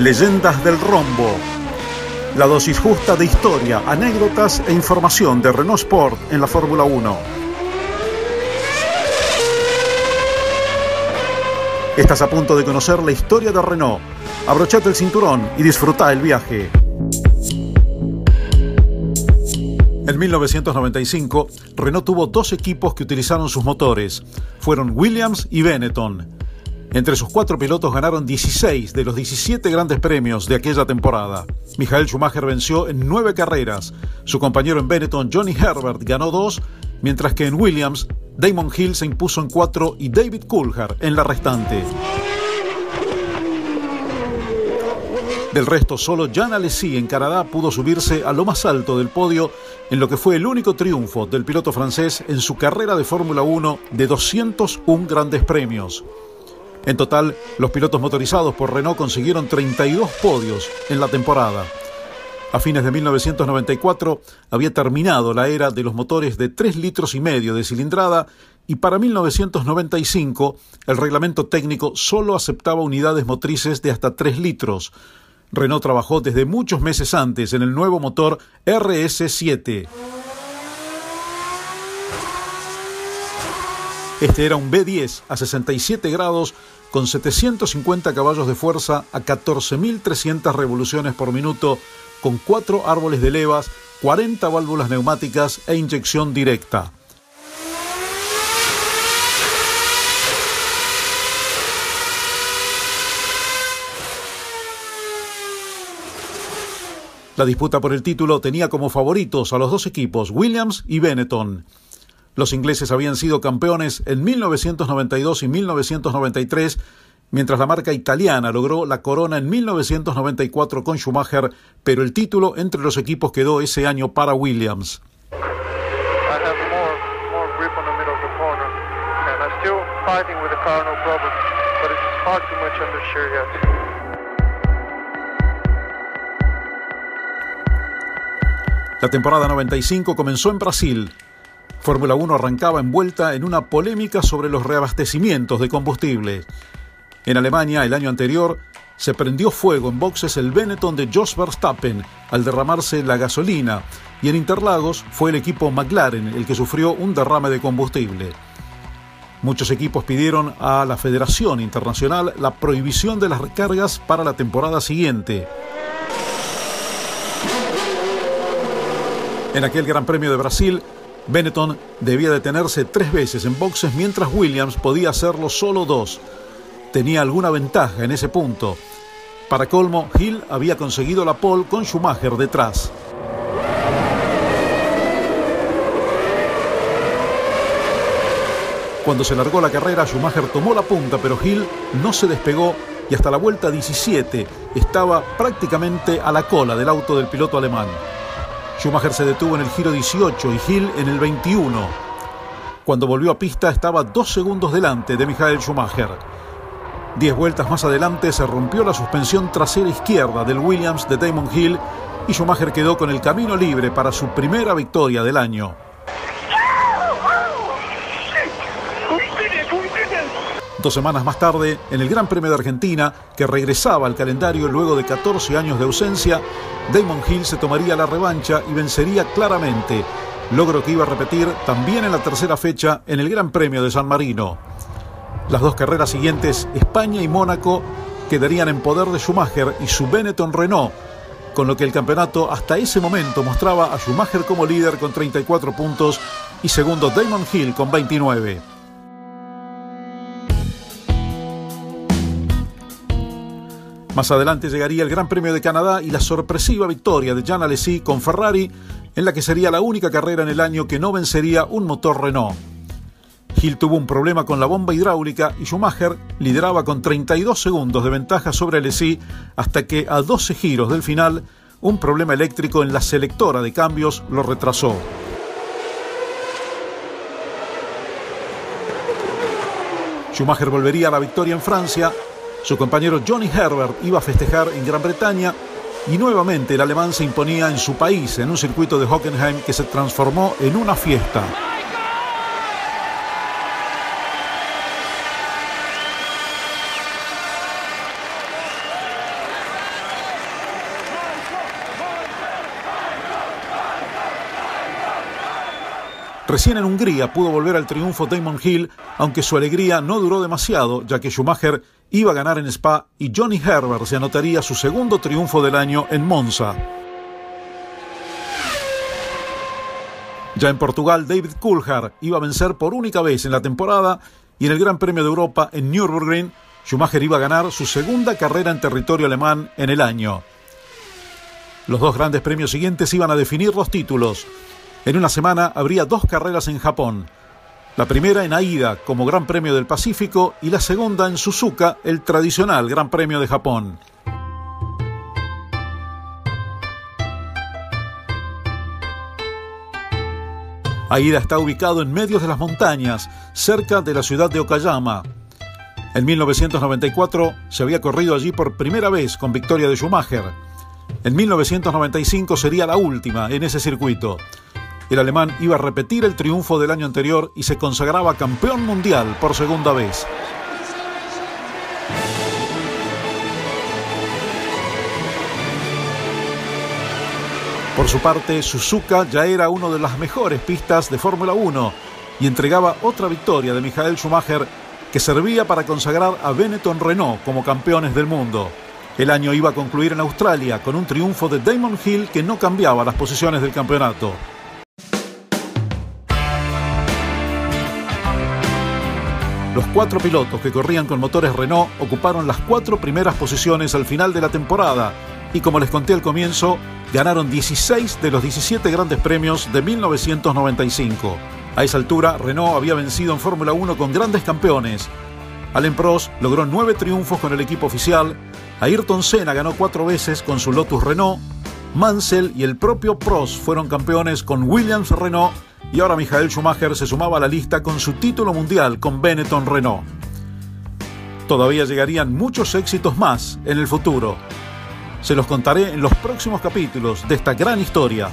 Leyendas del Rombo. La dosis justa de historia, anécdotas e información de Renault Sport en la Fórmula 1. Estás a punto de conocer la historia de Renault. Abrochate el cinturón y disfruta el viaje. En 1995, Renault tuvo dos equipos que utilizaron sus motores. Fueron Williams y Benetton. Entre sus cuatro pilotos ganaron 16 de los 17 grandes premios de aquella temporada. Michael Schumacher venció en nueve carreras. Su compañero en Benetton, Johnny Herbert, ganó dos, mientras que en Williams, Damon Hill se impuso en cuatro y David Coulthard en la restante. Del resto, solo Jean Alesi en Canadá pudo subirse a lo más alto del podio en lo que fue el único triunfo del piloto francés en su carrera de Fórmula 1 de 201 grandes premios. En total, los pilotos motorizados por Renault consiguieron 32 podios en la temporada. A fines de 1994 había terminado la era de los motores de 3 litros y medio de cilindrada y para 1995 el reglamento técnico solo aceptaba unidades motrices de hasta 3 litros. Renault trabajó desde muchos meses antes en el nuevo motor RS7. Este era un B10 a 67 grados con 750 caballos de fuerza a 14.300 revoluciones por minuto, con cuatro árboles de levas, 40 válvulas neumáticas e inyección directa. La disputa por el título tenía como favoritos a los dos equipos, Williams y Benetton. Los ingleses habían sido campeones en 1992 y 1993, mientras la marca italiana logró la corona en 1994 con Schumacher, pero el título entre los equipos quedó ese año para Williams. La temporada 95 comenzó en Brasil, Fórmula 1 arrancaba envuelta en una polémica sobre los reabastecimientos de combustible. En Alemania, el año anterior, se prendió fuego en boxes el Benetton de Jos Verstappen al derramarse la gasolina y en Interlagos fue el equipo McLaren el que sufrió un derrame de combustible. Muchos equipos pidieron a la Federación Internacional la prohibición de las recargas para la temporada siguiente. En aquel Gran Premio de Brasil, Benetton debía detenerse tres veces en boxes mientras Williams podía hacerlo solo dos. Tenía alguna ventaja en ese punto. Para colmo, Hill había conseguido la pole con Schumacher detrás. Cuando se largó la carrera, Schumacher tomó la punta, pero Hill no se despegó y hasta la vuelta 17 estaba prácticamente a la cola del auto del piloto alemán. Schumacher se detuvo en el giro 18 y Hill en el 21. Cuando volvió a pista estaba dos segundos delante de Michael Schumacher. Diez vueltas más adelante se rompió la suspensión trasera izquierda del Williams de Damon Hill y Schumacher quedó con el camino libre para su primera victoria del año. Dos semanas más tarde, en el Gran Premio de Argentina, que regresaba al calendario luego de 14 años de ausencia, Damon Hill se tomaría la revancha y vencería claramente, logro que iba a repetir también en la tercera fecha en el Gran Premio de San Marino. Las dos carreras siguientes, España y Mónaco, quedarían en poder de Schumacher y su Benetton Renault, con lo que el campeonato hasta ese momento mostraba a Schumacher como líder con 34 puntos y segundo Damon Hill con 29. Más adelante llegaría el Gran Premio de Canadá y la sorpresiva victoria de Jean Alesi con Ferrari, en la que sería la única carrera en el año que no vencería un motor Renault. Hill tuvo un problema con la bomba hidráulica y Schumacher lideraba con 32 segundos de ventaja sobre Alesi hasta que a 12 giros del final un problema eléctrico en la selectora de cambios lo retrasó. Schumacher volvería a la victoria en Francia su compañero Johnny Herbert iba a festejar en Gran Bretaña y nuevamente el alemán se imponía en su país en un circuito de Hockenheim que se transformó en una fiesta. Recién en Hungría pudo volver al triunfo Damon Hill, aunque su alegría no duró demasiado, ya que Schumacher iba a ganar en Spa y Johnny Herbert se anotaría su segundo triunfo del año en Monza. Ya en Portugal, David Coulthard iba a vencer por única vez en la temporada y en el Gran Premio de Europa en Nürburgring, Schumacher iba a ganar su segunda carrera en territorio alemán en el año. Los dos grandes premios siguientes iban a definir los títulos. En una semana habría dos carreras en Japón. La primera en Aida como Gran Premio del Pacífico y la segunda en Suzuka, el tradicional Gran Premio de Japón. Aida está ubicado en medio de las montañas, cerca de la ciudad de Okayama. En 1994 se había corrido allí por primera vez con victoria de Schumacher. En 1995 sería la última en ese circuito. El alemán iba a repetir el triunfo del año anterior y se consagraba campeón mundial por segunda vez. Por su parte, Suzuka ya era una de las mejores pistas de Fórmula 1 y entregaba otra victoria de Michael Schumacher que servía para consagrar a Benetton Renault como campeones del mundo. El año iba a concluir en Australia con un triunfo de Damon Hill que no cambiaba las posiciones del campeonato. Los cuatro pilotos que corrían con motores Renault ocuparon las cuatro primeras posiciones al final de la temporada y como les conté al comienzo, ganaron 16 de los 17 grandes premios de 1995. A esa altura, Renault había vencido en Fórmula 1 con grandes campeones. Alain Prost logró nueve triunfos con el equipo oficial, Ayrton Senna ganó cuatro veces con su Lotus Renault, Mansell y el propio Prost fueron campeones con Williams Renault y ahora Michael Schumacher se sumaba a la lista con su título mundial con Benetton Renault. Todavía llegarían muchos éxitos más en el futuro. Se los contaré en los próximos capítulos de esta gran historia.